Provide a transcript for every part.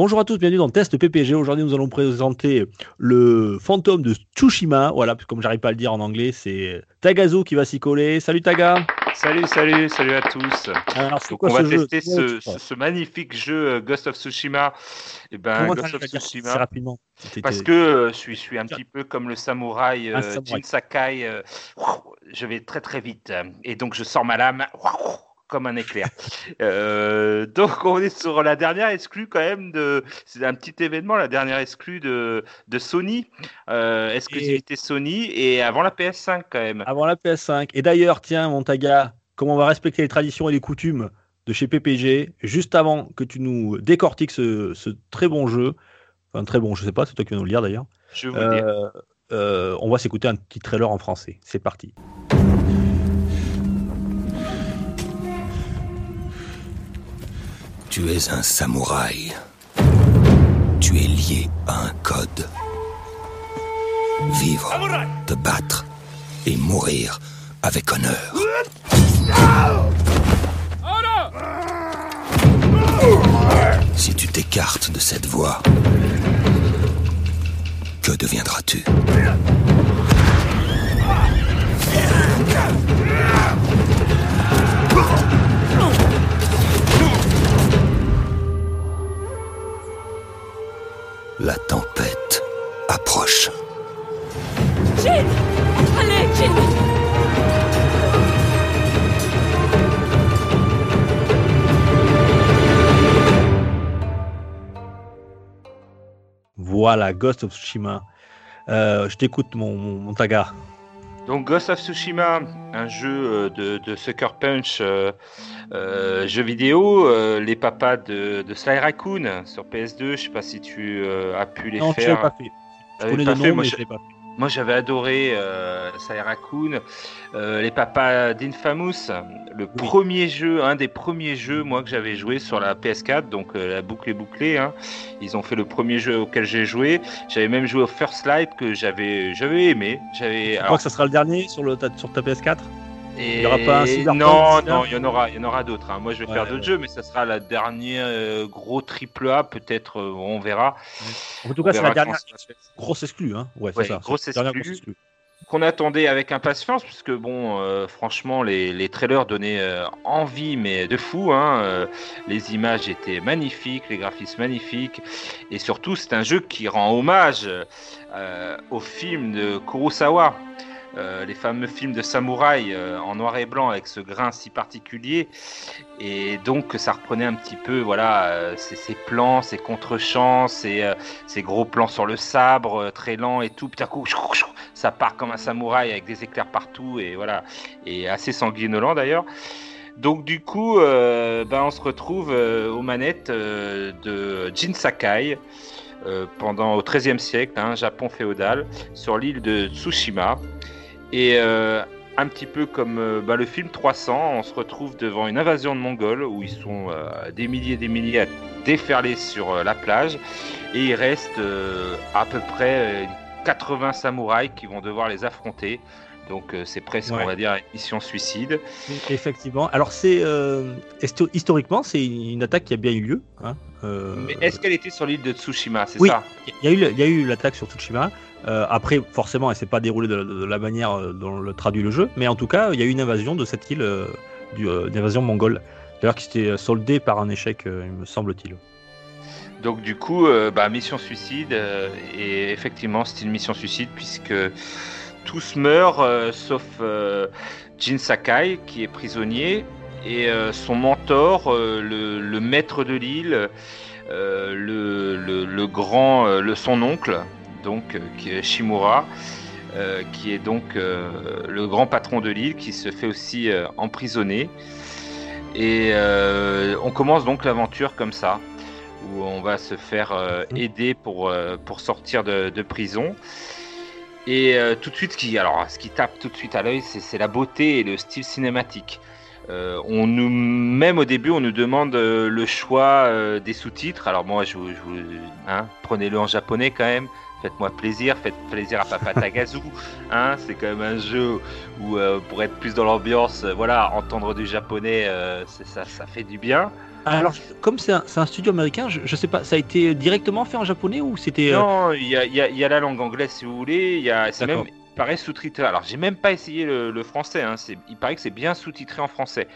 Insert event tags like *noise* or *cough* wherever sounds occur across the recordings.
Bonjour à tous, bienvenue dans test PPG. Aujourd'hui, nous allons présenter le fantôme de Tsushima. Voilà, comme j'arrive pas à le dire en anglais, c'est Tagazo qui va s'y coller. Salut Taga. Salut, salut, salut à tous. Alors, Donc quoi on va jeu tester ce, ce- ce magnifique jeu euh, Ghost of Tsushima. Et ben Comment Ghost of Tsushima. rapidement Parce que euh, je suis, je suis un petit peu comme le samouraï, euh, samouraï. Jin Sakai. euh, je vais très très vite. Et donc je sors ma lame comme un éclair. *laughs* Euh, donc on est sur la dernière exclue quand même de. C'est un petit événement, la dernière exclue de, de Sony. Euh, exclusivité Sony et avant la PS5 quand même. avant la PS5. Et d'ailleurs, tiens, mon Taga, comment on va respecter les traditions et les coutumes de chez PPG, juste avant que tu nous décortiques ce, ce très bon jeu, enfin très bon, je sais pas, c'est toi qui vas nous le dire d'ailleurs, Je vais vous dire. euh, euh, on va s'écouter un petit trailer en français. C'est parti. Tu es un samouraï. Tu es lié à un code. Vivre, te battre et mourir avec honneur. Si tu t'écartes de cette voie, que deviendras-tu? La tempête approche. Allez, Voilà, Ghost of Tsushima. Euh, je t'écoute, mon, mon, mon Taga. Donc Ghost of Tsushima, un jeu euh, de, de Sucker Punch, euh, euh, jeu vidéo, euh, les papas de, de Sly Raccoon sur PS2, je sais pas si tu as pu les Non, je faire. l'ai pas fait. Je connais pas le fait, nom, moi, mais je- je l'ai pas fait. Moi j'avais adoré euh, Sly Raccoon, euh, les papas d'Infamous, le premier jeu, un des premiers jeux moi que j'avais joué sur la PS4, donc euh, la boucle est bouclée. hein. Ils ont fait le premier jeu auquel j'ai joué. J'avais même joué au First Light que j'avais j'avais aimé. J'avais Je alors, crois que ça sera le dernier sur, le, ta- sur ta PS4 Et Il y aura pas un Cyberpunk Non, non, il y en aura, il y en aura d'autres. hein. Moi, je vais Ouais, faire ouais. d'autres jeux, mais ça sera la dernière euh, gros triple A, peut-être. euh, on verra. En tout cas, c'est verra la dernière grosse exclue. Hein. Ouais, Ouais, c'est ça. grosse exclue. Qu'on attendait avec impatience, puisque bon, euh, franchement, les, les trailers donnaient euh, envie, mais de fou. Hein. euh, les images étaient magnifiques, les graphismes magnifiques, et surtout, c'est un jeu qui rend hommage au film de Kurosawa. Euh, les fameux films de samouraï euh, en noir et blanc avec ce grain si particulier. Et donc ça reprenait un petit peu voilà euh, ces, plans ces contre-champs ces, gros plans sur le sabre très lent et tout. Puis d'un coup ça part comme un samouraï avec des éclairs partout et voilà. Et assez sanguinolent d'ailleurs. Donc du coup ben, on se retrouve aux manettes de Jin Sakai pendant au XIIIe siècle hein, Japon féodal sur l'île de Tsushima et euh, un petit peu comme euh, bah, le film 300, on se retrouve devant une invasion de Mongols où ils sont euh, des milliers et des milliers à déferler sur la plage et il reste à peu près euh, 80 samouraïs qui vont devoir les affronter. Donc euh, c'est presque, Ouais. on va dire, une mission suicide. Effectivement. Alors, c'est euh, histo- historiquement, c'est une attaque qui a bien eu lieu. hein. Euh, Mais est-ce qu'elle était sur l'île de Tsushima C'est Oui. ça? Il y a eu, l'attaque sur Tsushima. Euh, après, forcément, elle s'est pas déroulée de, de la manière dont le traduit le jeu, mais en tout cas, il y a eu une invasion de cette île, une invasion mongole. D'ailleurs, qui s'était soldée par un échec, il me semble-t-il. Donc du coup, bah, mission suicide, et effectivement c'est une mission suicide puisque tous meurent euh, sauf euh, Jin Sakai qui est prisonnier et euh, son mentor, le, le maître de l'île, le, le- le grand, le, son oncle, donc qui est Shimura, qui est donc le grand patron de l'île qui se fait aussi emprisonner. Et on commence donc l'aventure comme ça où on va se faire euh, aider pour, euh, pour sortir de, de prison. Et euh, tout de suite, ce qui, alors, ce qui tape tout de suite à l'œil, c'est la beauté et le style cinématique. Euh, on nous, même au début, on nous demande euh, le choix des sous-titres. Alors moi, je, je hein, prenez-le en japonais quand même. Faites-moi plaisir, faites plaisir à Papa Tagazu. *laughs* hein, c'est quand même un jeu où, pour être plus dans l'ambiance, voilà, entendre du japonais, ça fait du bien. Alors, comme c'est un, studio américain, je, je sais pas, ça a été directement fait en japonais ou c'était. euh, Non, il y a, il y a- il y a la langue anglaise si vous voulez. Il y a, c'est même, il paraît sous-titré. Alors, j'ai même pas essayé le, le français. Hein. Il paraît que c'est bien sous-titré en français.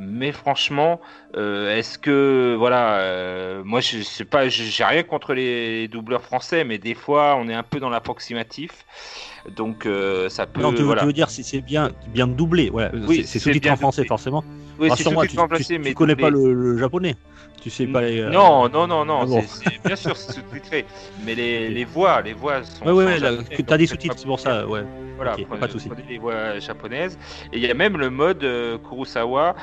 Mais franchement, euh, est-ce que voilà, euh, moi je sais pas, j'ai rien contre les doubleurs français, mais des fois on est un peu dans l'approximatif, donc euh, ça peut. non, tu, veux- voilà. tu veux dire si c'est bien, bien doublé. Oui, c'est- sous-titré en français doublé. forcément. Oui, c'est Rassure-moi, tout tu, remplacé, tu connais pas le, le japonais. Tu sais pas les. euh, Non, non, non, non. Ah bon. c'est- c'est- bien sûr, c'est sous-titré, mais les, les voix, les voix sont. Là, japonaises, que t'as des sous-titres, c'est pour ça, ouais. Voilà, Ok, prenez, pas de souci. prenez les voix japonaises. Et il y a même le mode euh, Kurosawa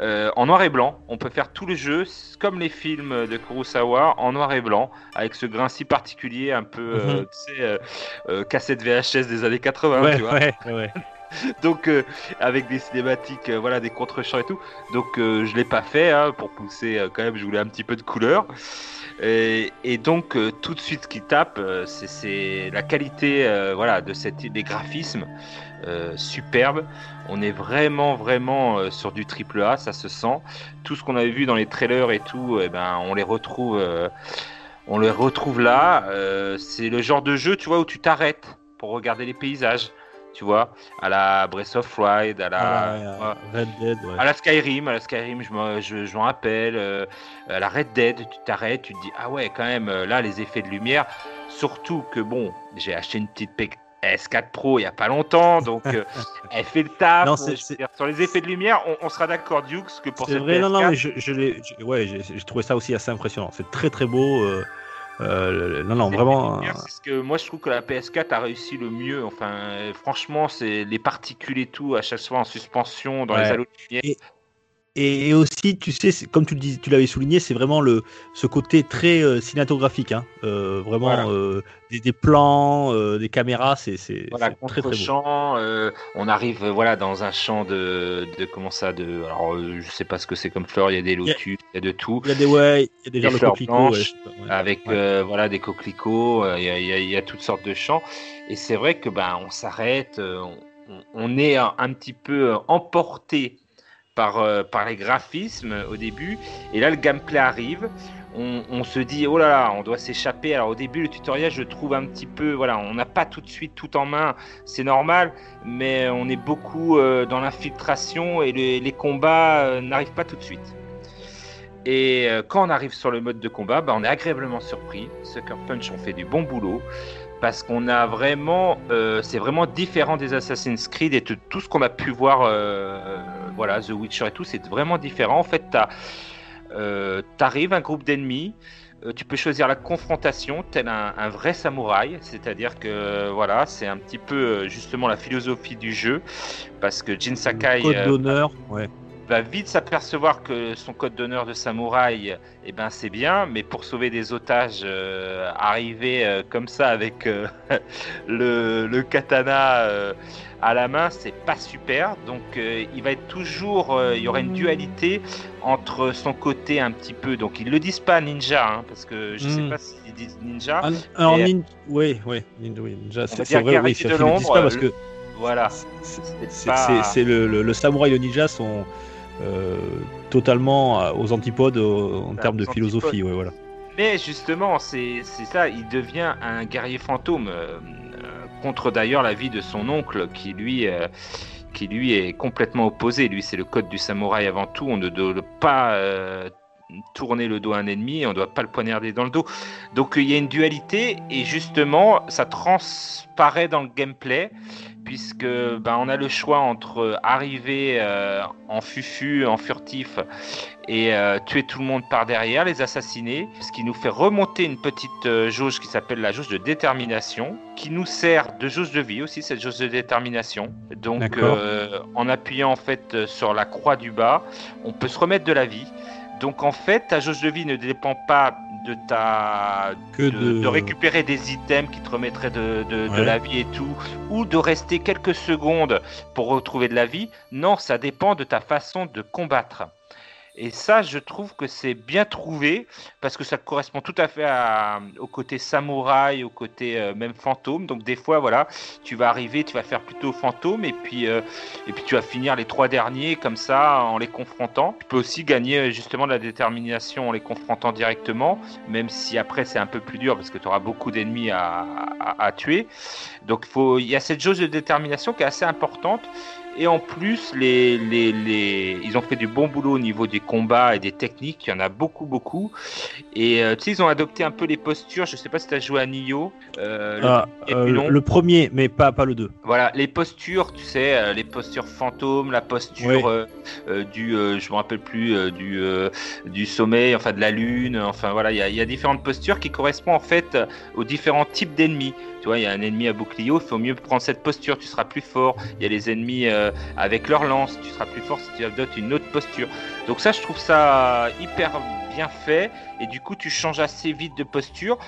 euh, en noir et blanc. On peut faire tout le jeu comme les films de Kurosawa en noir et blanc, avec ce grain si particulier, un peu, Mhm. tu sais, cassette VHS des années 80, ouais, tu vois. ouais, ouais. *laughs* Donc, euh, avec des cinématiques, euh, voilà, des contre-champs et tout. Donc, euh, je l'ai pas fait hein, pour pousser. euh, quand même, je voulais un petit peu de couleur. Et, donc, tout de suite, ce qui tape, c'est- la qualité, voilà, de des graphismes superbes. On est vraiment, vraiment sur du triple A, ça se sent. Tout ce qu'on avait vu dans les trailers et tout, eh ben, on les retrouve. on les retrouve là. C'est le genre de jeu, tu vois, où tu t'arrêtes pour regarder les paysages. Tu vois, à la Breath of Wild, à la, Ah, ouais, ouais, Red Dead, ouais. à la Skyrim, à la Skyrim, je m'en je, je rappelle. euh, à la Red Dead, tu t'arrêtes, tu te dis ah ouais quand même euh, là les effets de lumière. Surtout que bon, j'ai acheté une petite PS4 Pro il y a pas longtemps, donc euh, *laughs* elle fait le taf. Non, euh, sur les effets de lumière, on, on sera d'accord Dukes que pour cette vrai, non, non, PS4, mais je, je l'ai, ouais, j'ai j'ai trouvé ça aussi assez impressionnant. C'est très très beau. euh, euh, non, non, vraiment. de euh, que moi je trouve que la PS4 a réussi le mieux. Enfin, euh, franchement, c'est les particules et tout à chaque fois en suspension dans les halos de lumière. Et, et aussi, tu sais, comme tu le dis, tu l'avais souligné, c'est vraiment le ce côté très euh, cinématographique, hein. Euh, vraiment Voilà. euh, des, des plans, des caméras, c'est Voilà, très très beau. contre-champ, euh, on arrive voilà dans un champ de, de comment ça de alors je sais pas ce que c'est comme fleurs, il y a des lotus, il y a de tout Il y a des ouais, il y a Des le fleurs coquelicot, blanches, ouais, avec Ouais. voilà des coquelicots, il y, a, y y toutes sortes de champs et c'est vrai que ben on s'arrête, on, on est un, un petit peu emporté par euh, par les graphismes au début et là le gameplay arrive. On, se dit oh là là, on doit s'échapper. Alors au début le tutoriel je trouve un petit peu voilà, on n'a pas tout de suite tout en main, c'est normal, mais on est beaucoup euh, dans l'infiltration et les, combats euh, n'arrivent pas tout de suite. Et quand on arrive sur le mode de combat, bah, on est agréablement surpris. Sucker Punch ont fait du bon boulot parce qu'on a vraiment, c'est vraiment différent des Assassin's Creed et de tout ce qu'on a pu voir, voilà, The Witcher et tout, c'est vraiment différent. En fait, t'as, euh, t'arrives un groupe d'ennemis. euh, Tu peux choisir la confrontation tel un, un vrai samouraï, c'est-à-dire que voilà, c'est un petit peu euh, justement la philosophie du jeu, parce que Jin Sakai Code euh, d'honneur, ouais. Va vite s'apercevoir que son code d'honneur de samouraï, eh ben c'est bien, mais pour sauver des otages, euh, arriver euh, comme ça avec euh, *laughs* le, le katana euh, à la main, c'est pas super. Donc euh, il va être toujours, euh, il y aura une dualité entre son côté un petit peu. Donc ils le disent pas ninja, hein, parce que je sais Mm. pas s'ils disent ninja. Ah, alors, nin- nin- oui, ninja, c'est vrai, oui, ils le disent pas parce que Voilà. c'est- pas- le, le, le samouraï et le ninja sont euh, totalement euh, aux antipodes en Bah, termes de philosophie, ouais, voilà. Mais justement, c'est ça, il devient un guerrier fantôme, euh, contre d'ailleurs la vie de son oncle, qui lui, euh, qui lui est complètement opposé. Lui, c'est le code du samouraï avant tout, on ne doit pas tourner le dos à un ennemi, on ne doit pas le poignarder dans le dos. Donc il y a une dualité, et justement, ça transparaît dans le gameplay, puisque ben, on a le choix entre arriver euh, en fufu, en furtif, et euh, tuer tout le monde par derrière, les assassiner, ce qui nous fait remonter une petite euh, jauge qui s'appelle la jauge de détermination, qui nous sert de jauge de vie aussi, cette jauge de détermination. Donc euh, en appuyant en fait euh, sur la croix du bas, on peut se remettre de la vie. Donc en fait, ta jauge de vie ne dépend pas de ta Que de, de- de récupérer des items qui te remettraient de, de- de Ouais. la vie et tout, ou de rester quelques secondes pour retrouver de la vie. Non, ça dépend de ta façon de combattre. Et ça, je trouve que c'est bien trouvé parce que ça correspond tout à fait au côté samouraï, au côté euh, même fantôme. Donc des fois, voilà, tu vas arriver, tu vas faire plutôt fantôme et puis euh, et puis tu vas finir les trois derniers comme ça en les confrontant. Tu peux aussi gagner euh, justement de la détermination en les confrontant directement, même si après c'est un peu plus dur parce que tu auras beaucoup d'ennemis à, à- tuer. Donc il y a cette jauge de détermination qui est assez importante. Et en plus, les, les, les... ils ont fait du bon boulot au niveau des combats et des techniques. Il y en a beaucoup, beaucoup. Et euh, tu sais, ils ont adopté un peu les postures. Je sais pas si tu as joué à Nioh. euh, le Ah, premier euh, le premier, mais pas, pas le 2. Voilà, les postures, tu sais, euh, les postures fantômes, la posture Oui. du, je me rappelle plus, du, du sommeil, enfin de la lune, enfin voilà, il y y a différentes postures qui correspondent en fait aux différents types d'ennemis. Tu vois, il y a un ennemi à bouclier, il faut mieux prendre cette posture, tu seras plus fort. Il y a les ennemis euh, avec leur lance, tu seras plus fort si tu adoptes une autre posture. Donc ça, je trouve ça hyper bien fait, et du coup, tu changes assez vite de posture.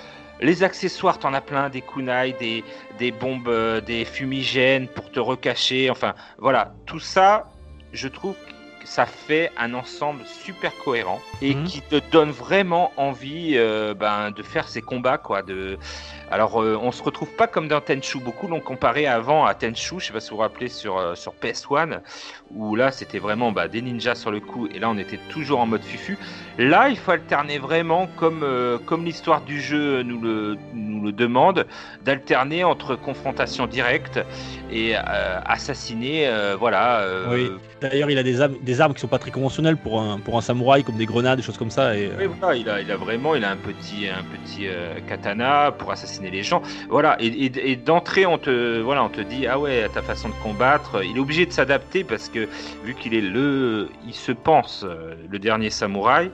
Les accessoires, t'en as plein, des kunai, des, des bombes, euh, des fumigènes pour te recacher. Enfin, voilà, tout ça, je trouve ça fait un ensemble super cohérent et Mhm. qui te donne vraiment envie euh, ben, de faire ces combats, quoi. De... Alors, euh, on se retrouve pas comme dans Tenchu. Beaucoup l'ont comparé avant à Tenchu, je sais pas si vous vous rappelez sur, euh, sur PS1, où là c'était vraiment bah, des ninjas sur le coup, et là on était toujours en mode fufu. Là, il faut alterner vraiment comme, euh, comme l'histoire du jeu nous le, nous le demande, d'alterner entre confrontation directe et assassiner, voilà. Oui. D'ailleurs, il a des armes, des armes qui sont pas très conventionnelles pour un, samouraï, comme des grenades, des choses comme ça. Euh, Oui, voilà, il a, a vraiment, il a un petit, euh, katana pour assassiner les gens. Voilà, et, d'entrée, on te, voilà, on te dit, ah ouais, ta façon de combattre, il est obligé de s'adapter parce que vu qu'il est le, il se pense euh, le dernier samouraï.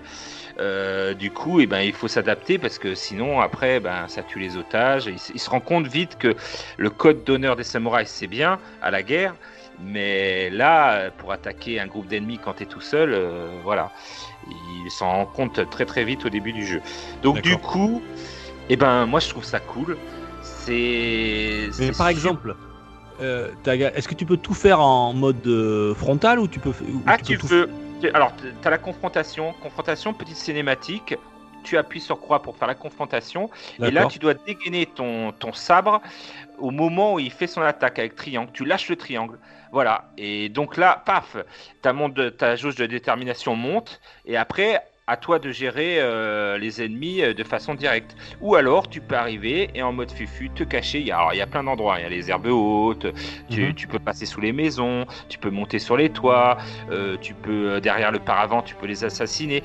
euh, du coup, eh ben, il faut s'adapter parce que sinon, après, ben, ça tue les otages. Il, il se rend compte vite que le code d'honneur des samouraïs, c'est bien à la guerre, mais là, pour attaquer un groupe d'ennemis quand tu es tout seul, euh, voilà, il s'en rend compte très très vite au début du jeu. Donc du coup, eh ben moi je trouve ça cool. C'est. Mais par exemple, euh, t'as- est-ce que tu peux tout faire en mode euh, frontal ou tu peux, ou Ah tu tout- peux. Alors tu as la confrontation, confrontation petite cinématique. Tu appuies sur croix pour faire la confrontation. Et là, tu dois dégainer ton, ton sabre au moment où il fait son attaque avec triangle. Tu lâches le triangle. Voilà. Et donc là, paf, ta, monte, ta jauge de détermination monte. Et après, à toi de gérer euh, les ennemis euh, de façon directe. Ou alors, tu peux arriver et en mode fufu, te cacher. Il y a, alors, il y a plein d'endroits. Il y a les herbes hautes. Tu, Mhm. tu peux passer sous les maisons. Tu peux monter sur les toits. euh, tu peux, derrière le paravent, tu peux les assassiner.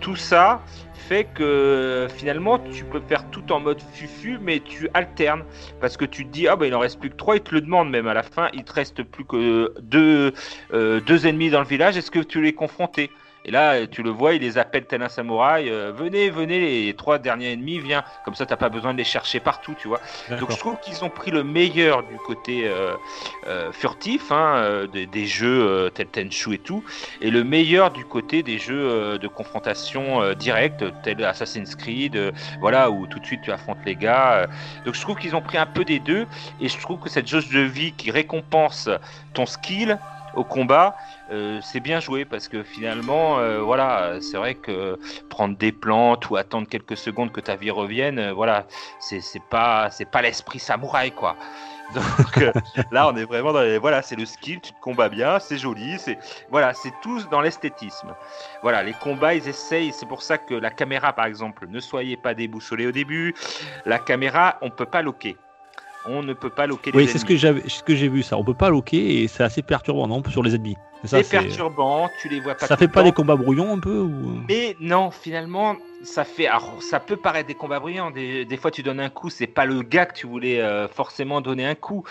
Tout ça fait que finalement tu peux faire tout en mode fufu mais tu alternes. Parce que tu te dis ah bah il en reste plus que trois ils te le demandent même à la fin il te reste plus que deux, euh, deux ennemis dans le village est-ce que tu les confrontés et là tu le vois il les appelle tel un samouraï euh, venez venez les trois derniers ennemis viens comme ça t'as pas besoin de les chercher partout tu vois donc je trouve qu'ils ont pris le meilleur du côté euh, euh, furtif hein, euh, des, des jeux euh, tel Tenchu et tout, et le meilleur du côté des jeux euh, de confrontation euh, directe, tel Assassin's Creed, euh, voilà, où tout de suite tu affrontes les gars. euh. Donc je trouve qu'ils ont pris un peu des deux, et je trouve que cette jauge de vie qui récompense ton skill au combat, euh, c'est bien joué parce que finalement, euh, voilà, c'est vrai que prendre des plantes ou attendre quelques secondes que ta vie revienne, euh, voilà, c'est pas c'est pas l'esprit samouraï quoi. *laughs* Donc là, on est vraiment dans les, voilà, c'est le skill, tu te combats bien, c'est joli, c'est voilà, c'est tout dans l'esthétisme. Voilà, les combats, ils essayent, c'est pour ça que la caméra, par exemple, ne soyez pas déboussolés au début. La caméra, on peut pas loquer. On ne peut pas loquer les Oui, c'est ce que j'ai vu ça. On peut pas loquer et c'est assez perturbant, non, sur les ennemis. C'est perturbant, tu les vois pas. Ça fait pas des combats brouillons un peu ou... Mais non, finalement, ça fait. Alors, ça peut paraître des combats brillants. Des, des fois, tu donnes un coup, c'est pas le gars que tu voulais euh, forcément donner un coup.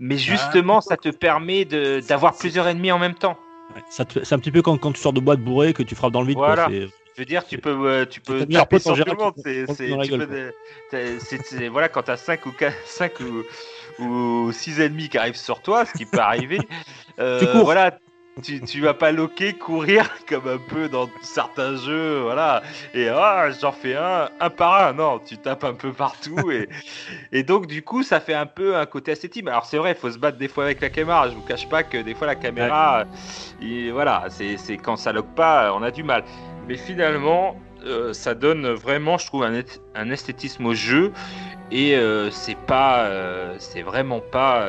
Mais justement, ça te permet d'avoir plusieurs ennemis en même temps. Ouais, ça te fait- C'est un petit peu quand, quand tu sors de boîte bourrée que tu frappes dans le vide. quoi, Voilà. Je veux dire, tu peux, euh, tu peux taper sur tout le monde. C'est, voilà, quand t'as 5 ou 4, 5 *laughs* ou, ou 6 ennemis qui arrivent sur toi, ce qui peut arriver. *laughs* euh. Voilà, tu, tu vas pas loquer, courir *laughs* comme un peu dans certains jeux, voilà. Et ah, j'en fais un, un par un. Non, tu tapes un peu partout. Et, et donc, du coup, ça fait un peu un côté esthétique. Alors, c'est vrai, il faut se battre des fois avec la caméra. Je vous cache pas que des fois, la caméra, et voilà, c'est c'est quand ça loque pas, on a du mal. Mais finalement, euh, ça donne vraiment, je trouve, un, est- un esthétisme au jeu. Et euh, c'est pas, euh, c'est vraiment pas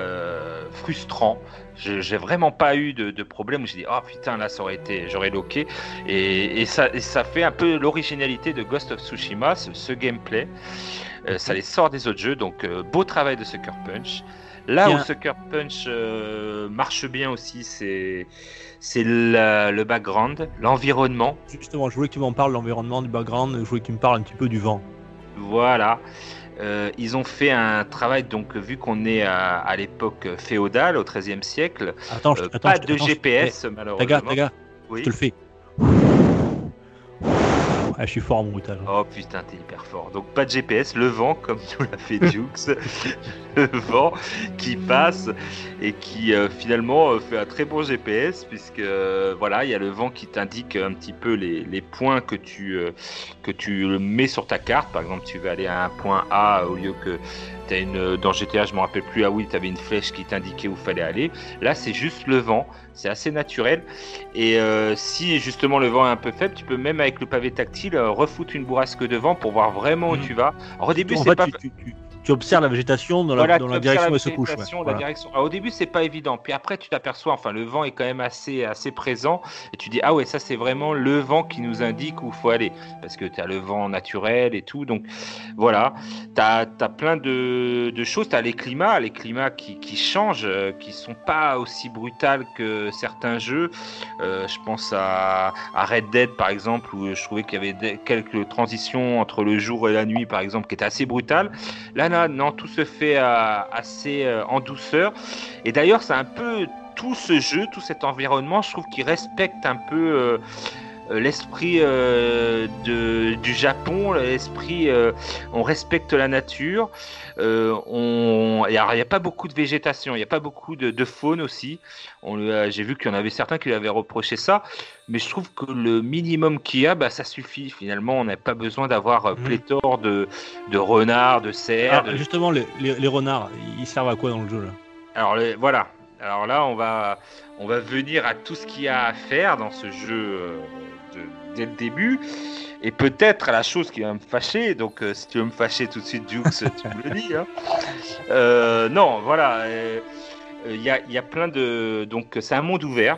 frustrant. J'ai vraiment pas eu de, de problème où j'ai dit oh putain là ça aurait été, j'aurais loqué. Et, et ça, et ça fait un peu l'originalité de Ghost of Tsushima, ce, ce gameplay. Ça les sort des autres jeux, donc beau travail de Sucker Punch. Là où Sucker Punch euh, marche bien aussi, c'est c'est le background, l'environnement. Justement, je voulais que tu m'en parles, l'environnement, du background, je voulais que tu me parles un petit peu du vent. Voilà. Euh, ils ont fait un travail, donc vu qu'on est à, à l'époque féodale, au XIIIe siècle, Attends, je- euh, attends, pas je- de attends, je- GPS eh, malheureusement. Taga, Taga, Oui. je te le fais. Ah, je suis fort en bruitage. Oh putain, t'es hyper fort. Donc pas de GPS, le vent, comme nous l'a fait Dukes, *laughs* le vent qui passe et qui euh, finalement euh, fait un très bon GPS puisque euh, voilà, il y a le vent qui t'indique un petit peu les, les points que tu euh, que tu mets sur ta carte. Par exemple, tu vas aller à un point A au lieu que t'as une dans GTA, je me rappelle plus. Ah oui, t'avais une flèche qui t'indiquait où fallait aller. Là, c'est juste le vent. C'est assez naturel. Et euh, si justement le vent est un peu faible, tu peux même avec le pavé tactile euh, refoutre une bourrasque de vent pour voir vraiment où Mhm. tu vas. Alors au début, c'est pas tu, tu- tu- tu observes la végétation dans la, voilà, dans tu la observes direction où elle se couche. ouais. végétation, la Voilà. direction. Alors, au début, c'est pas évident. Puis après, tu t'aperçois, enfin, le vent est quand même assez, assez présent. Et tu dis, ah ouais, ça, c'est vraiment le vent qui nous indique où il faut aller. Parce que tu as le vent naturel et tout. Donc, voilà. Tu as, plein de, de choses. Tu as les climats, les climats qui, qui changent, euh, qui sont pas aussi brutales que certains jeux. Euh, je pense à, à Red Dead, par exemple, où je trouvais qu'il y avait quelques transitions entre le jour et la nuit, par exemple, qui étaient assez brutales. Là, non, tout se fait euh, assez euh, en douceur. Et d'ailleurs, c'est un peu tout ce jeu, tout cet environnement, je trouve qu'il respecte un peu euh, l'esprit euh, de, du Japon, l'esprit, euh, on respecte la nature. Euh, on, il n'y a, pas beaucoup de végétation, il n'y a pas beaucoup de, de faune aussi. J'ai vu qu'il y en avait certains qui lui avaient reproché ça, mais je trouve que le minimum qu'il y a, bah, ça suffit. Finalement, on n'a pas besoin d'avoir euh, Mhm. pléthore de, de renards, de cerfs. De- justement, les, les- les renards, ils servent à quoi dans le jeu là? Alors voilà. Alors là, on va, on va venir à tout ce qu'il y a à faire dans ce jeu euh, dès le début. Et peut-être la chose qui va me fâcher. Donc, euh, si tu veux me fâcher tout de suite, Jukes, tu me le dis. hein. Euh, non, voilà. euh, Il y, a, y a plein de. Donc, c'est un monde ouvert.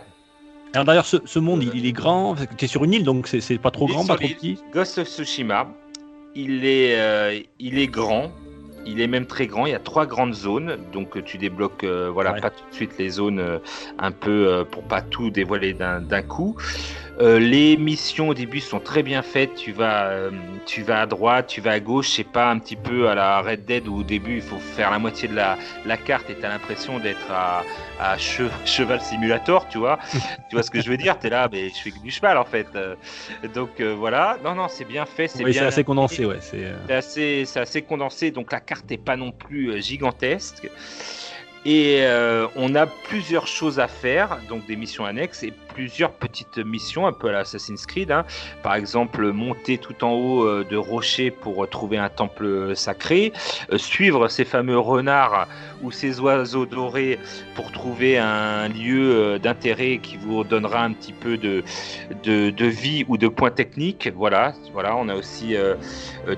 Alors d'ailleurs, ce, ce monde, il, il est grand. Tu es sur une île, donc c'est pas trop grand, pas trop petit. Ghost of Tsushima, il est, il est grand. Il est même très grand. Il y a trois grandes zones, donc tu débloques, euh, voilà, Ouais. pas tout de suite les zones euh, un peu euh, pour pas tout dévoiler d'un coup. Euh, les missions au début sont très bien faites. Tu vas, euh, tu vas à droite, tu vas à gauche. C'est pas un petit peu à la Red Dead où au début il faut faire la moitié de la, la carte et t'as l'impression d'être à, à che- *laughs* cheval simulator, tu vois. tu vois ce que je veux dire? T'es là, mais je fais que du cheval en fait. Euh, Donc voilà. Non, non, c'est bien fait, c'est Oui, c'est assez condensé, ouais. C'est assez, assez condensé, donc la carte n'est pas non plus gigantesque. Et euh, on a plusieurs choses à faire, donc des missions annexes et plusieurs petites missions, un peu à l'Assassin's Creed. hein. Par exemple, monter tout en haut euh, de rochers pour trouver un temple sacré, euh, suivre ces fameux renards ou ces oiseaux dorés pour trouver un lieu d'intérêt qui vous donnera un petit peu de, de, vie ou de points techniques. Voilà, voilà on a aussi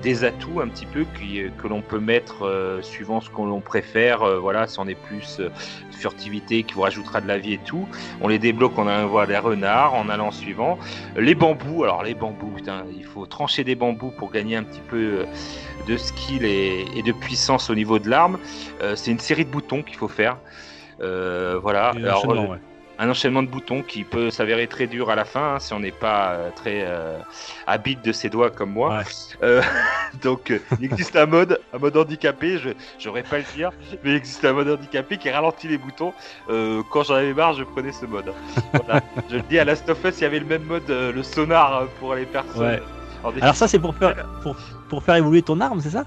des atouts un petit peu qui, que l'on peut mettre suivant ce qu'on préfère. Voilà, si on est plus euh, furtivité qui vous rajoutera de la vie et tout. On les débloque en allant voir les renards, en allant suivant. Les bambous, alors les bambous, putain, il faut trancher des bambous pour gagner un petit peu euh, de skill et, et de puissance au niveau de l'arme. Euh, c'est une série de boutons qu'il faut faire. Euh, voilà. Alors, euh, ouais. Un enchaînement de boutons qui peut s'avérer très dur à la fin hein, si on n'est pas euh, très euh, habile de ses doigts comme moi. Ouais. Euh, *laughs* donc il existe un mode, un mode handicapé, je j'aurais pas le dire, mais il existe un mode handicapé qui ralentit les boutons. Quand j'en avais marre, je prenais ce mode. Voilà. je le dis à Last of Us, il y avait le même mode, le sonar pour les personnes. Ouais. Alors ça, c'est pour faire, pour, pour faire évoluer ton arme, c'est ça?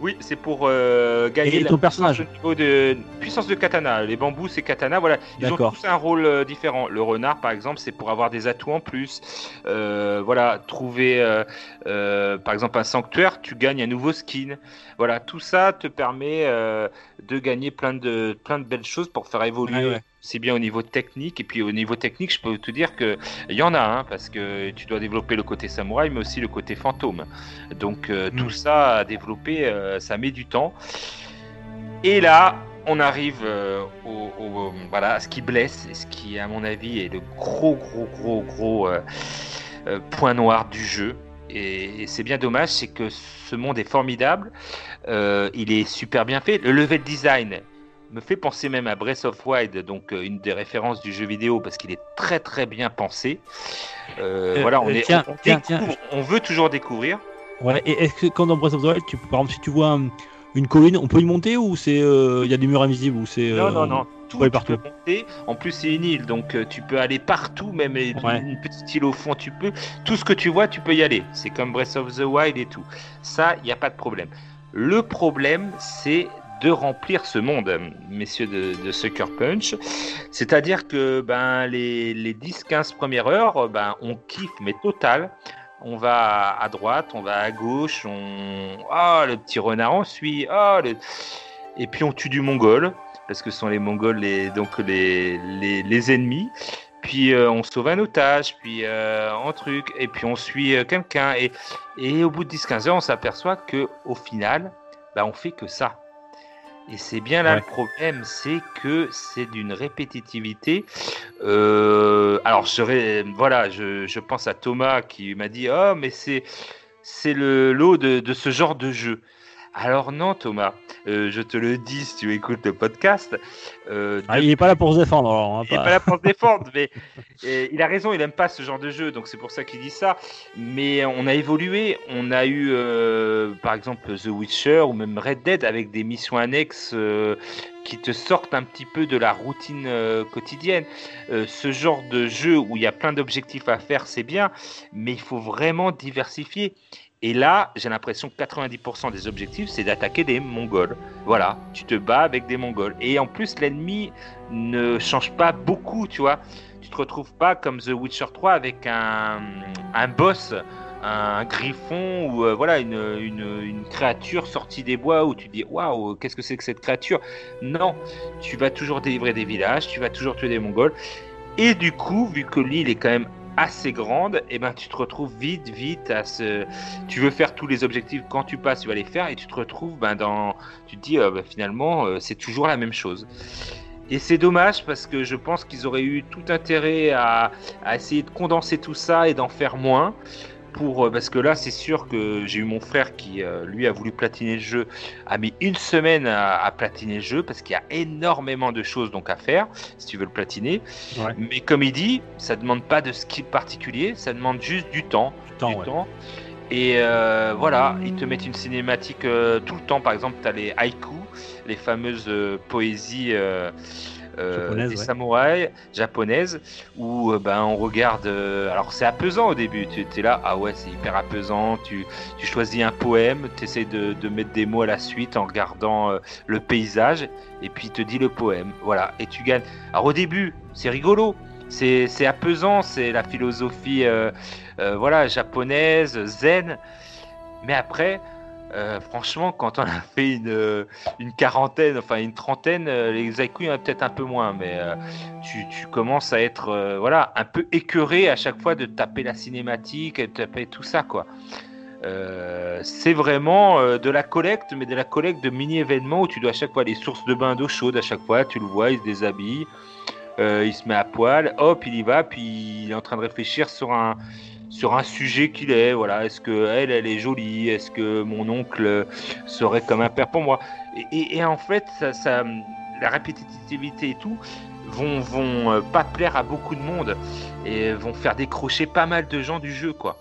Oui, c'est pour euh, gagner Et ton personnage au niveau de puissance de katana. Les bambous, c'est katana. Voilà, ils ont tous un rôle euh, différent. Le renard, par exemple, c'est pour avoir des atouts en plus. Euh, voilà, trouver, euh, euh, par exemple, un sanctuaire, tu gagnes un nouveau skin. Voilà, tout ça te permet euh, de gagner plein de plein de belles choses pour faire évoluer. Ouais, ouais. C'est bien au niveau technique et puis au niveau technique, je peux te dire que il y en a, hein, parce que tu dois développer le côté samouraï, mais aussi le côté fantôme. Donc euh, Mm. tout ça à développer, euh, ça met du temps. Et là, on arrive euh, au, au- voilà, à ce qui blesse, et ce qui, à mon avis, est le gros, gros, gros, gros point noir du jeu. Et, et c'est bien dommage, c'est que ce monde est formidable, euh, il est super bien fait. Le level design me fait penser même à Breath of Wild, donc euh, une des références du jeu vidéo, parce qu'il est très très bien pensé. Euh, voilà, on, est, tiens, on, tiens, tiens. découvre- on veut toujours découvrir. Ouais, et est-ce que quand dans Breath of the Wild, tu, par exemple, si tu vois un- une colline, on peut y monter ou c'est il y a des murs invisibles ou c'est Non, non, non. Tout tu peux partout? monter. En plus, c'est une île, donc tu peux aller partout, même Ouais. une petite île au fond, tu peux. Tout ce que tu vois, tu peux y aller. C'est comme Breath of the Wild et tout. Ça, il n'y a pas de problème. Le problème, c'est de remplir ce monde, messieurs de, Sucker Punch. C'est-à-dire que ben, les, les 10-15 premières heures, ben, on kiffe, mais total. On va à droite, on va à gauche, on. Ah, le petit renard, on suit. Ah. Et puis on tue du mongol, parce que ce sont les mongols les, donc les, les ennemis. Puis euh, on sauve un otage, puis euh, un truc, et puis on suit euh, quelqu'un. Et, et au bout de 10-15 heures, on s'aperçoit que au final, bah, on fait que ça. Et c'est bien là Ouais. le problème, c'est que c'est d'une répétitivité. Alors, je, ré- voilà, je, je pense à Thomas qui m'a dit Oh, mais c'est, c'est le lot de, de ce genre de jeu. Alors, non, Thomas, euh, je te le dis si tu écoutes le podcast. euh, Ah, il est pas là pour se défendre alors. va il est pas- pas là pour se défendre, *laughs* mais il a raison, il aime pas ce genre de jeu, donc c'est pour ça qu'il dit ça. Mais on a évolué, on a eu euh, par exemple The Witcher ou même Red Dead avec des missions annexes qui te sortent un petit peu de la routine euh, quotidienne. Euh, ce genre de jeu où il y a plein d'objectifs à faire, c'est bien, mais il faut vraiment diversifier. Et là, j'ai l'impression que 90% des objectifs, c'est d'attaquer des Mongols. Voilà, tu te bats avec des Mongols. Et en plus, l'ennemi ne change pas beaucoup, tu vois. Tu te retrouves pas comme The Witcher 3 avec un, un boss, un griffon ou euh, voilà une, une, une créature sortie des bois où tu dis waouh, qu'est-ce que c'est que cette créature? Non, tu vas toujours délivrer des villages, tu vas toujours tuer des Mongols. Et du coup, vu que l'île est quand même assez grande, et eh ben tu te retrouves vite, vite à ce. Tu veux faire tous les objectifs quand tu passes, tu vas les faire, et tu te retrouves ben, dans. Tu te dis euh, ben, finalement, euh, c'est toujours la même chose. Et c'est dommage parce que je pense qu'ils auraient eu tout intérêt à essayer de condenser tout ça et d'en faire moins. Pour, euh, parce que là, c'est sûr que j'ai eu mon frère qui, euh, lui, a voulu platiner le jeu, a mis une semaine à, à platiner le jeu parce qu'il y a énormément de choses donc à faire si tu veux le platiner. Ouais. Mais comme il dit, ça demande pas de skill particulier, ça demande juste du temps. Du temps, du ouais. temps. Et euh, voilà, ils te mettent une cinématique euh, tout le temps. Par exemple, tu as les haïkus, les fameuses euh, poésies euh, Japonaises, des ouais. samouraïs japonaises, où euh, ben, on regarde. euh, alors, c'est apaisant au début. Tu es là, ah ouais, c'est hyper apaisant. Tu, tu choisis un poème, tu essaies de, de mettre des mots à la suite en regardant le paysage, et puis il te dit le poème. Voilà, et tu gagnes. Alors, au début, c'est rigolo. C'est c'est apaisant, c'est la philosophie euh, euh, voilà, japonaise, zen. Mais après, euh, franchement, quand on a fait une, euh, quarantaine, enfin une trentaine, euh, les haïkus, il y en a peut-être un peu moins, mais tu, commences à être voilà, un peu écœuré à chaque fois de taper la cinématique, de taper tout ça, quoi. C'est vraiment de la collecte, mais de la collecte de mini-événements où tu dois à chaque fois les sources de bain d'eau chaude, à chaque fois, tu le vois, il se déshabille, il se met à poil, hop, il y va, puis il est en train de réfléchir sur un, sur un sujet qu'il est. Voilà, est-ce que elle, elle est jolie Est-ce que mon oncle serait comme un père pour moi? Et, en fait, ça, ça- la répétitivité et tout vont, vont euh, pas plaire à beaucoup de monde et vont faire décrocher pas mal de gens du jeu, quoi.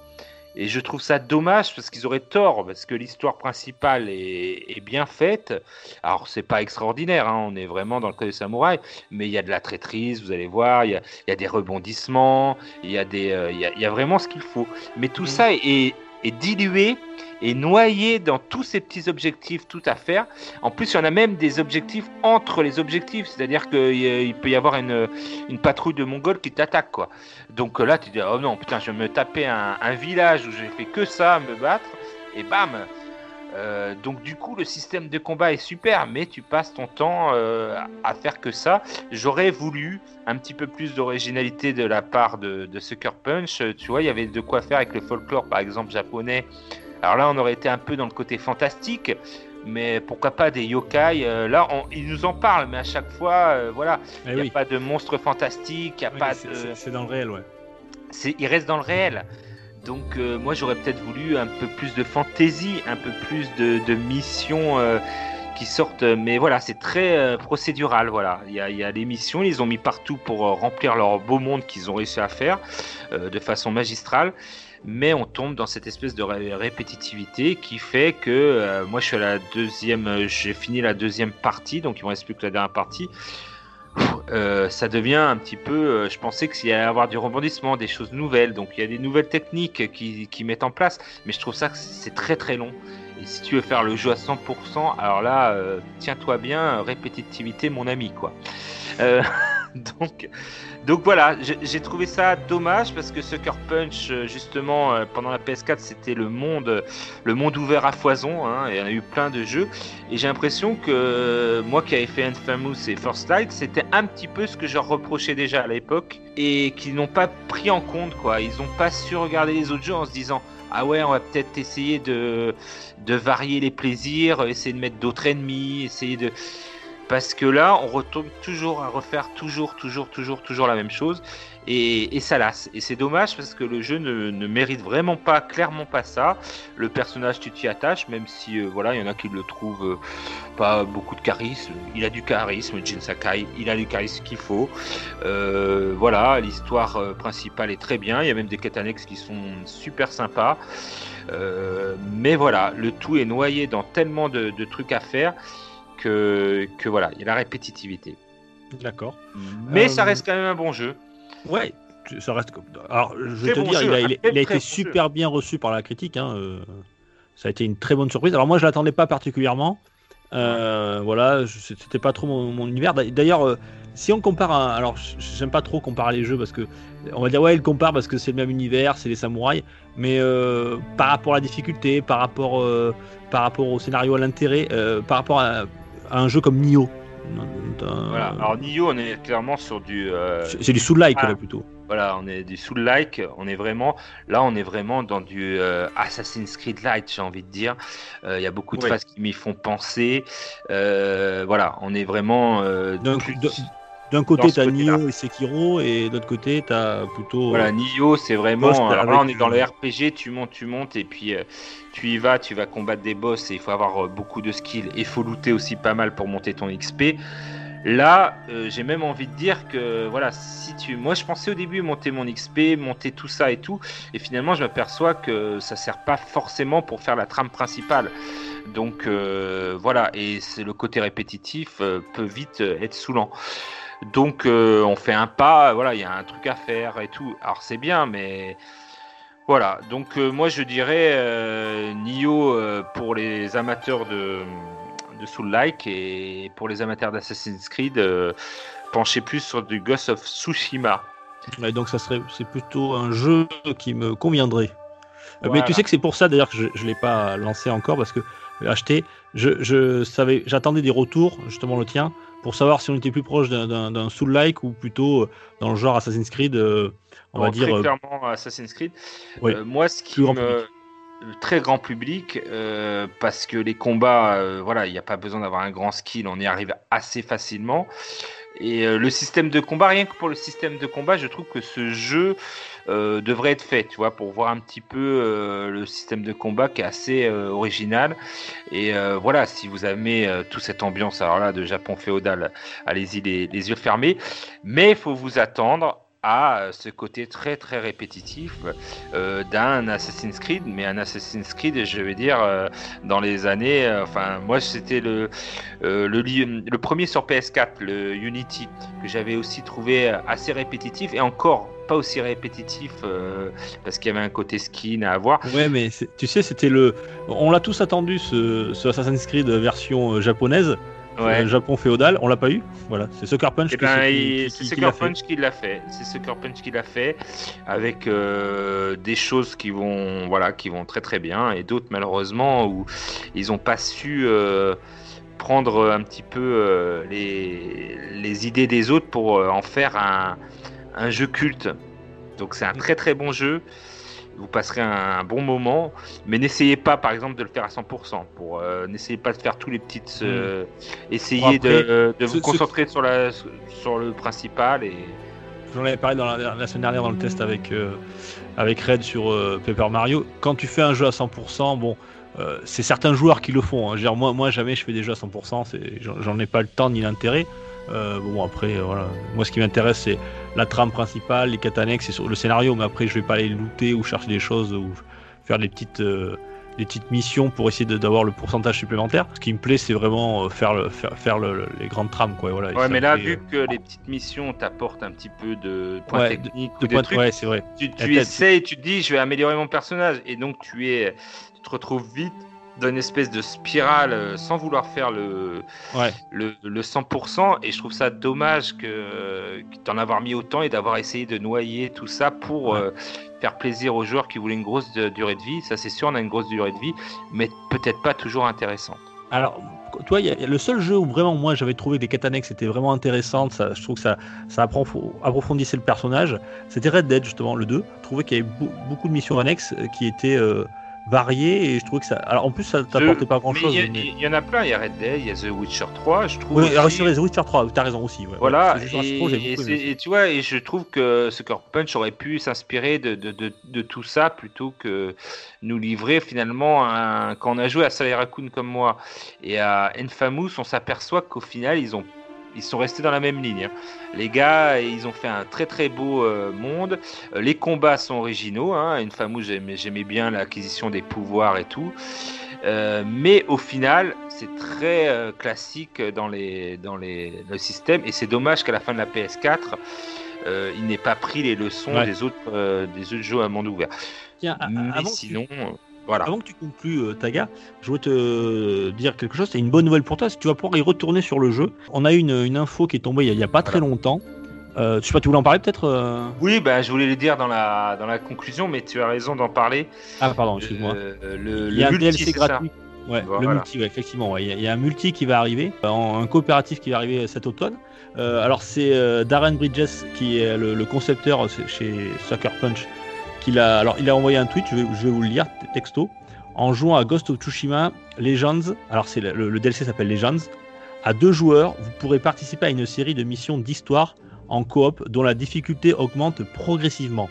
Et je trouve ça dommage parce qu'ils auraient tort, parce que l'histoire principale est, est bien faite. Alors, c'est pas extraordinaire, hein, on est vraiment dans le cas des samouraïs, mais il y a de la traîtrise, vous allez voir, il y a, il y a des rebondissements, il y, a des, euh, il y, a, il y a vraiment ce qu'il faut. Mais tout ça est, est dilué et noyé dans tous ces petits objectifs tout à faire. En plus, il y en a même des objectifs entre les objectifs, c'est-à-dire qu'il peut y avoir une, une patrouille de Mongols qui t'attaque, quoi. Donc euh, là, tu dis, oh non, putain, je vais me taper un, village où j'ai fait que ça, me battre, et bam euh, donc du coup le système de combat est super mais tu passes ton temps euh, à faire que ça. J'aurais voulu un petit peu plus d'originalité de la part de, de Sucker Punch. Tu vois, il y avait de quoi faire avec le folklore par exemple japonais. Alors là on aurait été un peu dans le côté fantastique. Mais pourquoi pas des yokai euh, Là, on, ils nous en parlent, mais à chaque fois, euh, voilà, Eh il n'y a oui. pas de monstres fantastiques, il n'y a Oui, pas c'est- de c'est- dans le réel, ouais. c'est, il reste dans le réel. Donc euh, moi j'aurais peut-être voulu un peu plus de fantaisie, un peu plus de, de missions qui sortent. Mais voilà, c'est très procédural. Voilà, il y a, il y a les missions, ils les ont mis partout pour remplir leur beau monde qu'ils ont réussi à faire de façon magistrale. Mais on tombe dans cette espèce de ré- répétitivité qui fait que euh, moi je suis à la deuxième, j'ai fini la deuxième partie, donc il me reste plus que la dernière partie. Euh, ça devient un petit peu. euh, je pensais qu'il allait y avoir du rebondissement, des choses nouvelles. Donc il y a des nouvelles techniques qui, qui mettent en place. Mais je trouve ça que c'est très très long. Et si tu veux faire le jeu à 100%, alors là, tiens-toi bien, répétitivité, mon ami, quoi. *laughs* *laughs* Donc, donc voilà, j'ai trouvé ça dommage parce que Sucker Punch, euh, justement, euh, pendant la PS4, c'était le monde, le monde ouvert à foison. Hein, et il y a eu plein de jeux. Et j'ai l'impression que euh, moi qui avais fait Infamous et First Light, c'était un petit peu ce que je reprochais déjà à l'époque et qu'ils n'ont pas pris en compte quoi. Ils n'ont pas su regarder les autres jeux en se disant ah ouais on va peut-être essayer de de varier les plaisirs, essayer de mettre d'autres ennemis, essayer de parce que là on retourne toujours à refaire toujours toujours toujours toujours la même chose et, et ça lasse et c'est dommage parce que le jeu ne, ne mérite vraiment pas clairement pas ça le personnage tu t'y attaches même si euh, voilà il y en a qui le trouvent euh, pas beaucoup de charisme. Il a du charisme, Jin Sakai. Il a du charisme qu'il faut. Euh, voilà, l'histoire euh, principale est très bien. Il y a même des quêtes annexes qui sont super sympas. Euh, mais voilà, le tout est noyé dans tellement de, de trucs à faire que, que voilà, il y a la répétitivité. D'accord. Mais Euh, ça reste quand même un bon jeu. Ouais, ça reste. Alors, je vais te bon dire, jeu, il a, il a- il été super bien reçu par la critique. hein, euh, ça a été une très bonne surprise. Alors, moi, je l'attendais pas particulièrement. Euh, voilà, c'était pas trop mon, mon univers. D'a- D'ailleurs, euh, si on compare, alors j'aime pas trop comparer les jeux parce que on va dire ouais, il compare parce que c'est le même univers, c'est les samouraïs, mais euh, par rapport à la difficulté, par rapport, euh, par rapport au scénario, à l'intérêt, euh, par rapport à, à un jeu comme Nioh. Voilà. Alors Nioh, on est clairement sur du. euh, c'est du sous-like ah. là plutôt. Voilà, on est du soul like, on est vraiment là, on est vraiment dans du euh, Assassin's Creed Light, j'ai envie de dire. Euh, Il y a beaucoup de phases qui m'y font penser. Voilà, on est vraiment plus- d'un- côté, t'as. Nioh et Sekiro, et de l'autre côté, t'as plutôt. Voilà, Nioh, c'est vraiment. Alors là, on est dans le RPG, tu montes, tu montes, et puis euh, tu y vas, tu vas combattre des boss, et il faut avoir euh, beaucoup de skills, et il faut looter aussi pas mal pour monter ton XP. Là, euh, j'ai même envie de dire que voilà, si tu, moi je pensais au début monter mon XP, monter tout ça et tout, et finalement je m'aperçois que ça sert pas forcément pour faire la trame principale. Donc euh, voilà, et le côté répétitif euh, peut vite euh, être saoulant. Donc euh, on fait un pas, voilà, il y a un truc à faire et tout. Alors c'est bien, mais voilà. Donc euh, moi je dirais euh, Nioh euh, pour les amateurs de de Soul-like et pour les amateurs d'Assassin's Creed, penchez plus sur du Ghost of Tsushima. Ouais, donc ça serait, c'est plutôt un jeu qui me conviendrait. Mais tu sais que c'est pour ça d'ailleurs que je, je l'ai pas lancé encore parce que acheté. Je, je savais, j'attendais des retours, justement le tien, pour savoir si on était plus proche d'un- Soul-like ou plutôt euh, dans le genre Assassin's Creed, euh, on va dire. très euh, clairement Assassin's Creed. Euh, moi, ce qui me public. très grand public, euh, parce que les combats, voilà, il n'y a pas besoin d'avoir un grand skill, on y arrive assez facilement. Et euh, le système de combat, rien que pour le système de combat, je trouve que ce jeu euh, devrait être fait, tu vois, pour voir un petit peu euh, le système de combat qui est assez original. Et voilà, si vous aimez toute cette ambiance, alors là, de Japon féodal, allez-y les, les yeux fermés. Mais il faut vous attendre à euh, ce côté très très répétitif euh, d'un Assassin's Creed, mais un Assassin's Creed, je vais dire, euh, dans les années, enfin, moi c'était le, le, premier sur PS4, le Unity, que j'avais aussi trouvé assez répétitif et encore pas aussi répétitif parce qu'il y avait un côté skin à avoir. Ouais, mais tu sais, c'était le. On l'a tous attendu, ce, ce Assassin's Creed version japonaise, Ouais. euh, Japon féodal. On l'a pas eu. Voilà, c'est Sucker Punch Eh qui, ben, c'est qui Sucker l'a fait. Punch qui l'a fait. C'est Sucker Punch qui l'a fait, avec euh, des choses qui vont, voilà, qui vont très très bien, et d'autres malheureusement où ils n'ont pas su euh, prendre un petit peu euh, les, les idées des autres pour en faire un, un jeu culte. Donc c'est un très très bon jeu. Vous passerez un, bon moment, mais n'essayez pas, par exemple, de le faire à 100%. Pour euh, n'essayez pas de faire tous les petites. euh, essayez Bon, après, de, de vous ce- ce- concentrer sur la sur le principal et J'en avais parlé dans la, la semaine dernière dans le test avec, euh, avec Red sur euh, Paper Mario. Quand tu fais un jeu à 100%, bon, euh, c'est certains joueurs qui le font. hein. Moi, moi, jamais je fais des jeux à 100%. c'est- J'en j'en ai pas le temps ni l'intérêt. Euh, bon, après, euh, voilà. Moi, ce qui m'intéresse, c'est la trame principale, les quêtes annexes et sur le scénario. Mais après, je vais pas aller looter ou chercher des choses ou faire des petites. euh, des petites missions pour essayer de- d'avoir le pourcentage supplémentaire. Ce qui me plaît, c'est vraiment faire, le, faire, faire le- le- les grandes trames. Quoi. Voilà, ouais, mais là, fait, vu que les petites missions t'apportent un petit peu de points Ouais, de- techniques de points- trucs, ouais, c'est vrai. tu, tu essayes, tu te dis, je vais améliorer mon personnage, et donc tu es, tu te retrouves vite dans une espèce de spirale euh, sans vouloir faire le, Ouais. le, le 100%, et je trouve ça dommage que, d'en avoir mis autant et d'avoir essayé de noyer tout ça pour Ouais. euh, faire plaisir aux joueurs qui voulaient une grosse de- durée de vie. Ça, c'est sûr, on a une grosse durée de vie, mais peut-être pas toujours intéressante. Alors, toi, y a- le seul jeu où vraiment moi j'avais trouvé que les quêtes annexes étaient vraiment intéressantes, ça, je trouve que ça, ça approf- approfondissait le personnage, c'était Red Dead justement, le 2. Je trouvais qu'il y avait beau- beaucoup de missions annexes euh, qui étaient euh, variées et je trouvais que ça. Alors en plus, ça t'apportait pas grand chose. il y, en a plein, il y a Red Dead, il y a The Witcher 3, je trouve. Oui, aussi- les Witcher 3, t'as raison aussi. ouais. Voilà, Ouais, et, tu vois, et je trouve que Sucker Punch aurait pu s'inspirer de, de, de, de tout ça plutôt que nous livrer finalement un... quand on a joué à Solid Raccoon comme moi et à Infamous, on s'aperçoit qu'au final ils ont ils sont restés dans la même ligne. hein. Les gars, ils ont fait un très très beau euh, monde. Euh, Les combats sont originaux. Hein. Infamous, j'aimais j'aimais bien l'acquisition des pouvoirs et tout. Euh, mais au final, c'est très euh, classique dans, les, dans les, le système. Et c'est dommage qu'à la fin de la PS4, euh, il n'ait pas pris les leçons Ouais. des, autres, des autres jeux à monde ouvert. Tiens, Mais avant, que tu- sinon, voilà. avant que tu conclues, euh, Taga, je voulais te dire quelque chose. C'est une bonne nouvelle pour toi, c'est que tu vas pouvoir y retourner sur le jeu. On a eu une, une info qui est tombée il y a, pas très longtemps. Euh, je sais pas, tu voulais en parler peut-être euh Oui, bah, je voulais le dire dans la, dans la conclusion, mais tu as raison d'en parler. Ah, pardon, excuse-moi. Euh, le, Il y a un DLC gratuit. Ouais, le multi, ouais, effectivement. ouais. Il y, a- il y a un multi qui va arriver, euh, un coopératif qui va arriver cet automne. Euh, alors c'est euh, Darren Bridges qui est le, le concepteur euh, chez Sucker Punch. Il a envoyé un tweet, je vais, vous le lire texto. En jouant à Ghost of Tsushima Legends, alors le DLC s'appelle Legends, à deux joueurs, vous pourrez participer à une série de missions d'histoire en coop dont la difficulté augmente progressivement.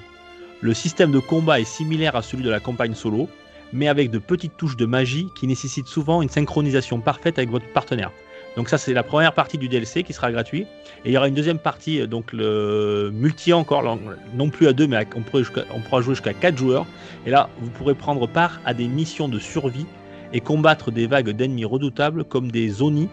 Le système de combat est similaire à celui de la campagne solo, mais avec de petites touches de magie qui nécessitent souvent une synchronisation parfaite avec votre partenaire. Donc ça c'est la première partie du DLC qui sera gratuit. Et il y aura une deuxième partie, euh, donc le multi encore, non- plus à deux, mais on pourra jouer jusqu'à quatre joueurs. Et là, vous pourrez prendre part à des missions de survie et combattre des vagues d'ennemis redoutables comme des Oni,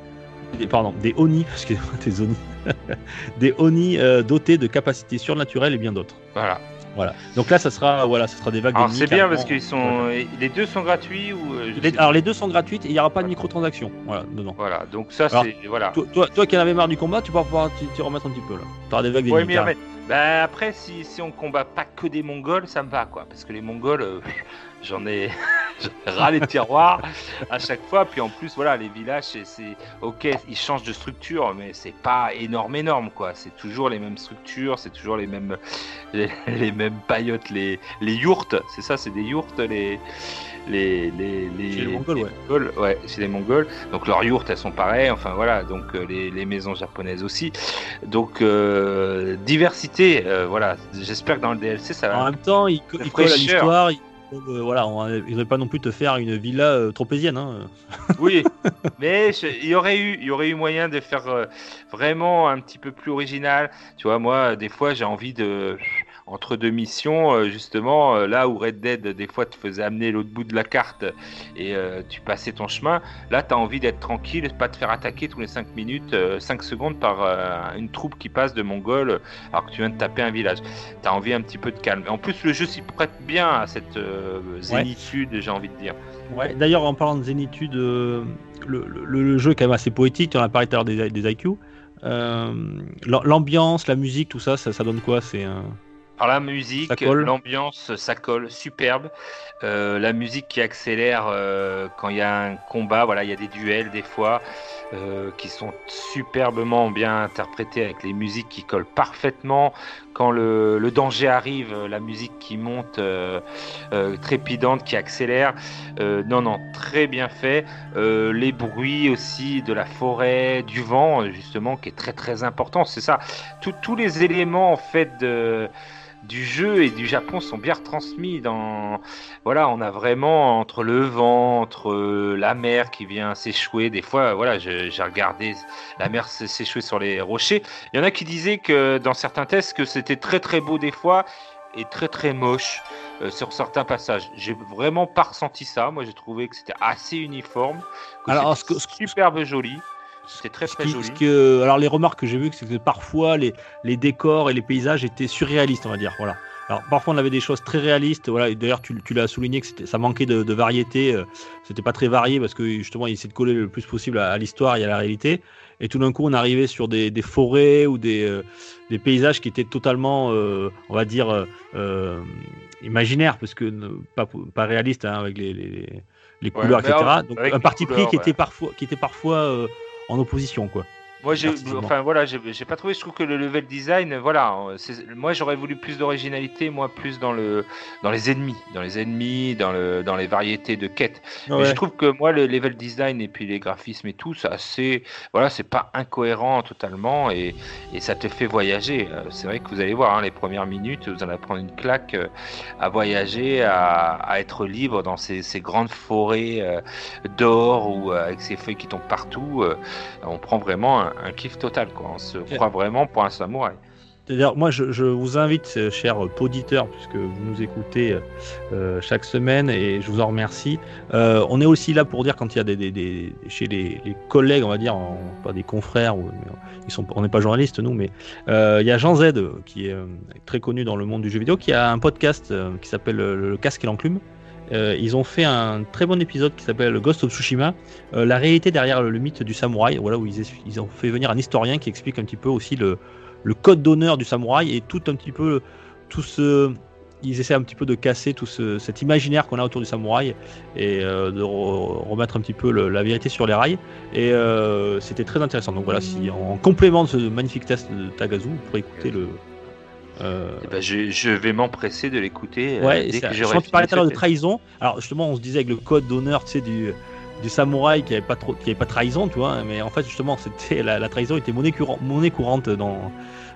des, pardon, des Oni, *laughs* excusez-moi, des Oni, *laughs* des Oni euh, dotés de capacités surnaturelles et bien d'autres. Voilà. Voilà. Donc là, ça sera, voilà, ça sera des vagues Alors c'est bien parce qu'ils sont. Les deux sont gratuits ou. euh, Les- alors les deux sont gratuites et il n'y aura pas de microtransactions. Voilà, dedans. Voilà, donc ça c'est. Voilà. Toi, toi, toi qui en avais marre du combat, tu vas pouvoir t'y remettre un petit peu là. Tu auras des vagues Ouais, mais- bah, après, si, si on combat pas que des Mongols, ça me va quoi. Parce que les Mongols, euh, *laughs* j'en ai, ras les tiroirs à chaque fois. Puis en plus, voilà, les villages, c'est, ok, ils changent de structure, mais c'est pas énorme, énorme quoi. C'est toujours les mêmes structures, c'est toujours les mêmes, *laughs* les, les mêmes paillotes, les, les yourtes. C'est ça, c'est des yourtes, les. Les, les, les, Chez les Mongols, ouais. Mongols, ouais, chez les Mongols. Donc leurs yourtes, elles sont pareilles. Enfin voilà, donc euh, les, les maisons japonaises aussi. Donc euh, diversité, euh, voilà. J'espère que dans le DLC ça En va. même temps, il, co- il colle à l'histoire. il- euh, voilà, on ne devrait pas non plus te faire une villa euh, tropézienne. Hein. *laughs* Oui, *laughs* mais il y aurait eu, il y aurait eu moyen de faire euh, vraiment un petit peu plus original. Tu vois, moi, des fois, j'ai envie de, entre deux missions, euh, justement, euh, là où Red Dead, des fois, te faisait amener l'autre bout de la carte et euh, tu passais ton chemin, là, tu as envie d'être tranquille, pas te faire attaquer tous les 5 minutes, 5 secondes par une troupe qui passe de Mongols alors que tu viens de taper un village. Tu as envie un petit peu de calme. En plus, le jeu s'y prête bien à cette zénitude, j'ai envie de dire. Ouais, D'ailleurs, en parlant de zénitude, le, le- le jeu est quand même assez poétique. Tu en as parlé tout à l'heure des, des IQ. Euh, l'am- L'ambiance, la musique, tout ça, ça, ça donne quoi? C'est un... Alors la musique, l'ambiance, ça colle, superbe. Euh, la musique qui accélère euh, quand il y a un combat, voilà, il y a des duels des fois euh, qui sont superbement bien interprétés avec les musiques qui collent parfaitement. Quand le, le danger arrive, la musique qui monte trépidante, qui accélère. Non, non, très bien fait. Les bruits aussi de la forêt, du vent, justement, qui est très très important. C'est ça. Tout- tous les éléments en fait de du jeu et du Japon sont bien retransmis dans voilà on a vraiment entre le vent entre euh, la mer qui vient s'échouer. Des fois voilà j'ai regardé la mer s'échouer sur les rochers. Il y en a qui disaient que dans certains tests que c'était très très beau des fois et très très moche euh, sur certains passages. J'ai vraiment pas ressenti ça. Moi j'ai trouvé que c'était assez uniforme que Alors, ce superbe joli c'était très très joli que- alors les remarques que j'ai vues, c'est que parfois les, les décors et les paysages étaient surréalistes, on va dire. Voilà. Alors parfois on avait des choses très réalistes. Voilà. D'ailleurs tu, tu l'as souligné que ça manquait de, de variété. euh, C'était pas très varié parce que justement ils essaient de coller le plus possible à, à l'histoire et à la réalité. Et tout d'un coup on arrivait sur des, des forêts ou des, euh, des paysages qui étaient totalement, euh, on va dire, euh, imaginaires parce que pas, pas réalistes hein, avec les, les, les couleurs, mais etc. Donc un parti pris qui ouais. était parfois, qui était parfois en opposition quoi. Moi, j'ai, enfin voilà, j'ai j'ai pas trouvé. Je trouve que le level design, voilà, c'est- moi j'aurais voulu plus d'originalité, moi plus dans le, dans les ennemis, dans les ennemis, dans le, dans les variétés de quêtes. Mais je trouve que moi le level design et puis les graphismes et tout, c'est assez, voilà, c'est pas incohérent totalement et, et ça te fait voyager. Euh, C'est vrai que vous allez voir hein, les premières minutes, vous allez prendre une claque euh, à voyager, à, à être libre dans ces, ces grandes forêts euh, d'or ou avec ces feuilles qui tombent partout. on prend vraiment un, un kiff total, quoi. On se croit vraiment pour un samouraï. C'est-à-dire, moi, je, je vous invite, euh, chers auditeurs, puisque vous nous écoutez euh, chaque semaine, et je vous en remercie. Euh, on est aussi là pour dire quand il y a des, des- des- chez les, les collègues, on va dire, en- pas des confrères, ou, ils sont, on n'est pas journalistes nous, mais euh, il y a Jean Z euh, qui est euh, très connu dans le monde du jeu vidéo, qui a un podcast euh, qui s'appelle euh, Le Casque et l'Enclume. Euh, ils ont fait un très bon épisode qui s'appelle Ghost of Tsushima, euh, la réalité derrière le, mythe du samouraï, voilà, où ils, ont fait venir un historien qui explique un petit peu aussi le, code d'honneur du samouraï et tout un petit peu tout ce ils essaient un petit peu de casser tout ce, cet imaginaire qu'on a autour du samouraï et euh, de re- remettre un petit peu la vérité sur les rails. Et c'était très intéressant. Donc voilà si en complément de ce magnifique test de Tagazu vous pourrez écouter le euh, Eh ben, je, je vais m'empresser de l'écouter euh, Ouais, dès que je j'aurai crois que tu parlais tout à l'heure de trahison. Alors justement, on se disait avec le code d'honneur, tu sais, du, du samouraï qui avait pas trop, qui avait pas trahison, tu vois. Mais en fait, justement, c'était la, la trahison était monnaie, courant- monnaie courante dans,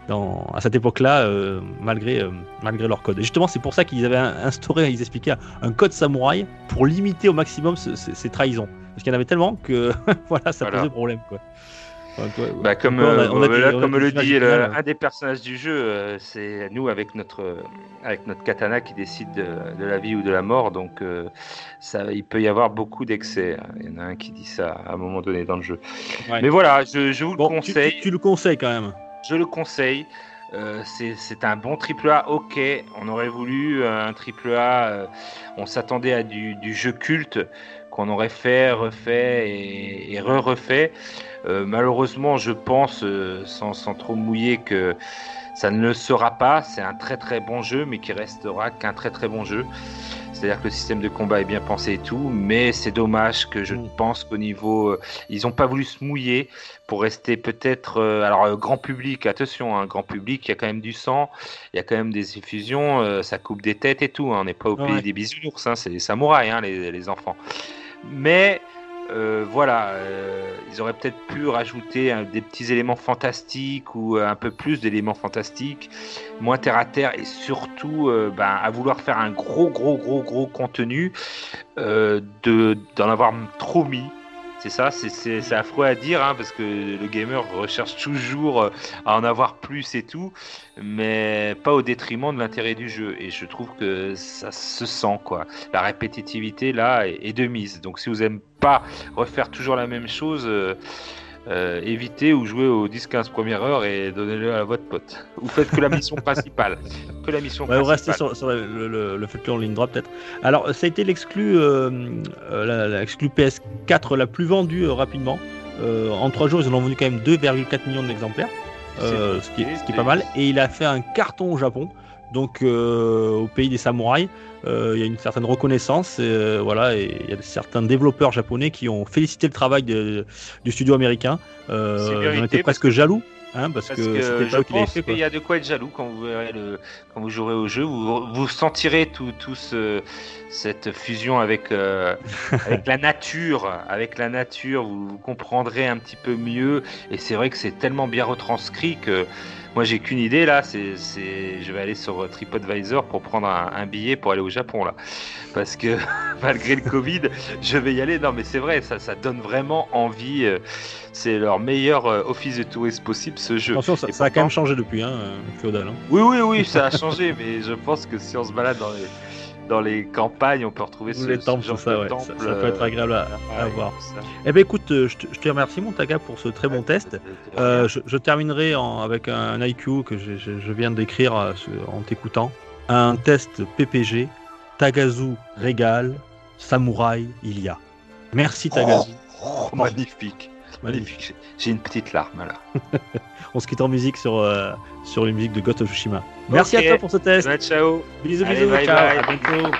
dans à cette époque-là, euh, malgré euh, malgré leur code. Et justement, c'est pour ça qu'ils avaient instauré, ils expliquaient un code samouraï pour limiter au maximum ce- ce- ces trahisons. Parce qu'il y en avait tellement que *laughs* voilà, ça Voilà. posait problème, quoi. Bah, comme, Donc, on a- on a des- là, on a comme des le dit le- un des personnages du jeu, euh, c'est nous avec notre, avec notre katana qui décide de, de la vie ou de la mort. Donc euh, ça, il peut y avoir beaucoup d'excès. Il y en a un qui dit ça à un moment donné dans le jeu. Ouais. Mais voilà, je, je vous Bon, le conseille. tu, tu le conseilles quand même. Je le conseille. Euh, c'est un bon triple A, ok. On aurait voulu un triple A. euh, on s'attendait à du, du jeu culte qu'on aurait fait, refait et, et re-refait. Euh, malheureusement, je pense, euh, sans, sans trop mouiller, que ça ne le sera pas. C'est un très très bon jeu, mais qui restera qu'un très très bon jeu. C'est-à-dire que le système de combat est bien pensé et tout, mais c'est dommage que je Mm. pense qu'au niveau, euh, ils n'ont pas voulu se mouiller pour rester peut-être, alors grand public, attention, hein, grand public, il y a quand même du sang, il y a quand même des effusions, ça coupe des têtes et tout, hein, on n'est pas au pays des bisounours, hein, c'est les samouraïs, hein, les, les enfants. Mais euh, voilà, euh, ils auraient peut-être pu rajouter des petits éléments fantastiques ou euh, un peu plus d'éléments fantastiques, moins terre à terre et surtout ben, à vouloir faire un gros, gros, gros, gros contenu, de d'en avoir trop mis C'est ça, c'est- affreux à dire, hein, parce que le gamer recherche toujours euh, à en avoir plus et tout, mais pas au détriment de l'intérêt du jeu. Et je trouve que ça se sent, quoi. La répétitivité, là, est, est de mise. Donc si vous n'aimez pas refaire toujours la même chose, euh, euh, évitez ou jouez aux 10-15 premières heures et donnez-le à votre pote. Ou faites que la mission principale. *laughs* Que la mission Ouais, restez sur, sur le, le, le en ligne droite peut-être. Alors ça a été l'exclu euh, euh, la- la exclu PS4 la plus vendue euh, rapidement. En 3 jours ils en ont vendu quand même 2,4 millions d'exemplaires, ce, qui est, ce qui est pas mal. Et il a fait un carton au Japon, donc euh, au pays des samouraïs. Euh, Il y a une certaine reconnaissance, et, euh, voilà, et il y a certains développeurs japonais qui ont félicité le travail de- du studio américain. Euh, ils étaient presque jaloux, hein, parce, Parce que, que, je pense qu'il y a de quoi être jaloux quand vous verrez le, quand vous jouerez au jeu. Vous, vous sentirez tout, tout ce- cette fusion avec, euh, *laughs* avec la nature, avec la nature. Vous, vous comprendrez un petit peu mieux. Et c'est vrai que c'est tellement bien retranscrit que moi j'ai qu'une idée là. C'est, c'est, je vais aller sur euh, TripAdvisor pour prendre un, un billet pour aller au Japon là, parce que *laughs* malgré le Covid, je vais y aller. Non mais c'est vrai, ça, ça donne vraiment envie. euh, C'est leur meilleur euh, office de tourisme possible ce jeu. Attention, ça, ça a quand même changé depuis, hein, Féodal. hein. Oui, oui, oui, ça a changé, *laughs* mais je pense que si on se balade dans les, dans les campagnes, on peut retrouver ce, les ce temples, genre tout ça, de ouais, temple, ça, ça peut être euh, agréable à, à ouais, voir. Eh ben écoute, euh, je te, je te remercie Montaga pour ce très bon test. Euh, je, je terminerai en- avec un IQ que je, viens d'écrire en t'écoutant. Un test PPG, Tagazu régale, Samouraï il y a. Merci Tagazu. Oh, magnifique, Magnifique. Magnifique. J'ai- une petite larme là. *laughs* On se quitte en musique sur, euh, sur les musiques de Ghost of Tsushima. Merci à toi pour ce test. Bah, ciao. Bisous, Allez, bisous, bye, ciao, bye. à bientôt.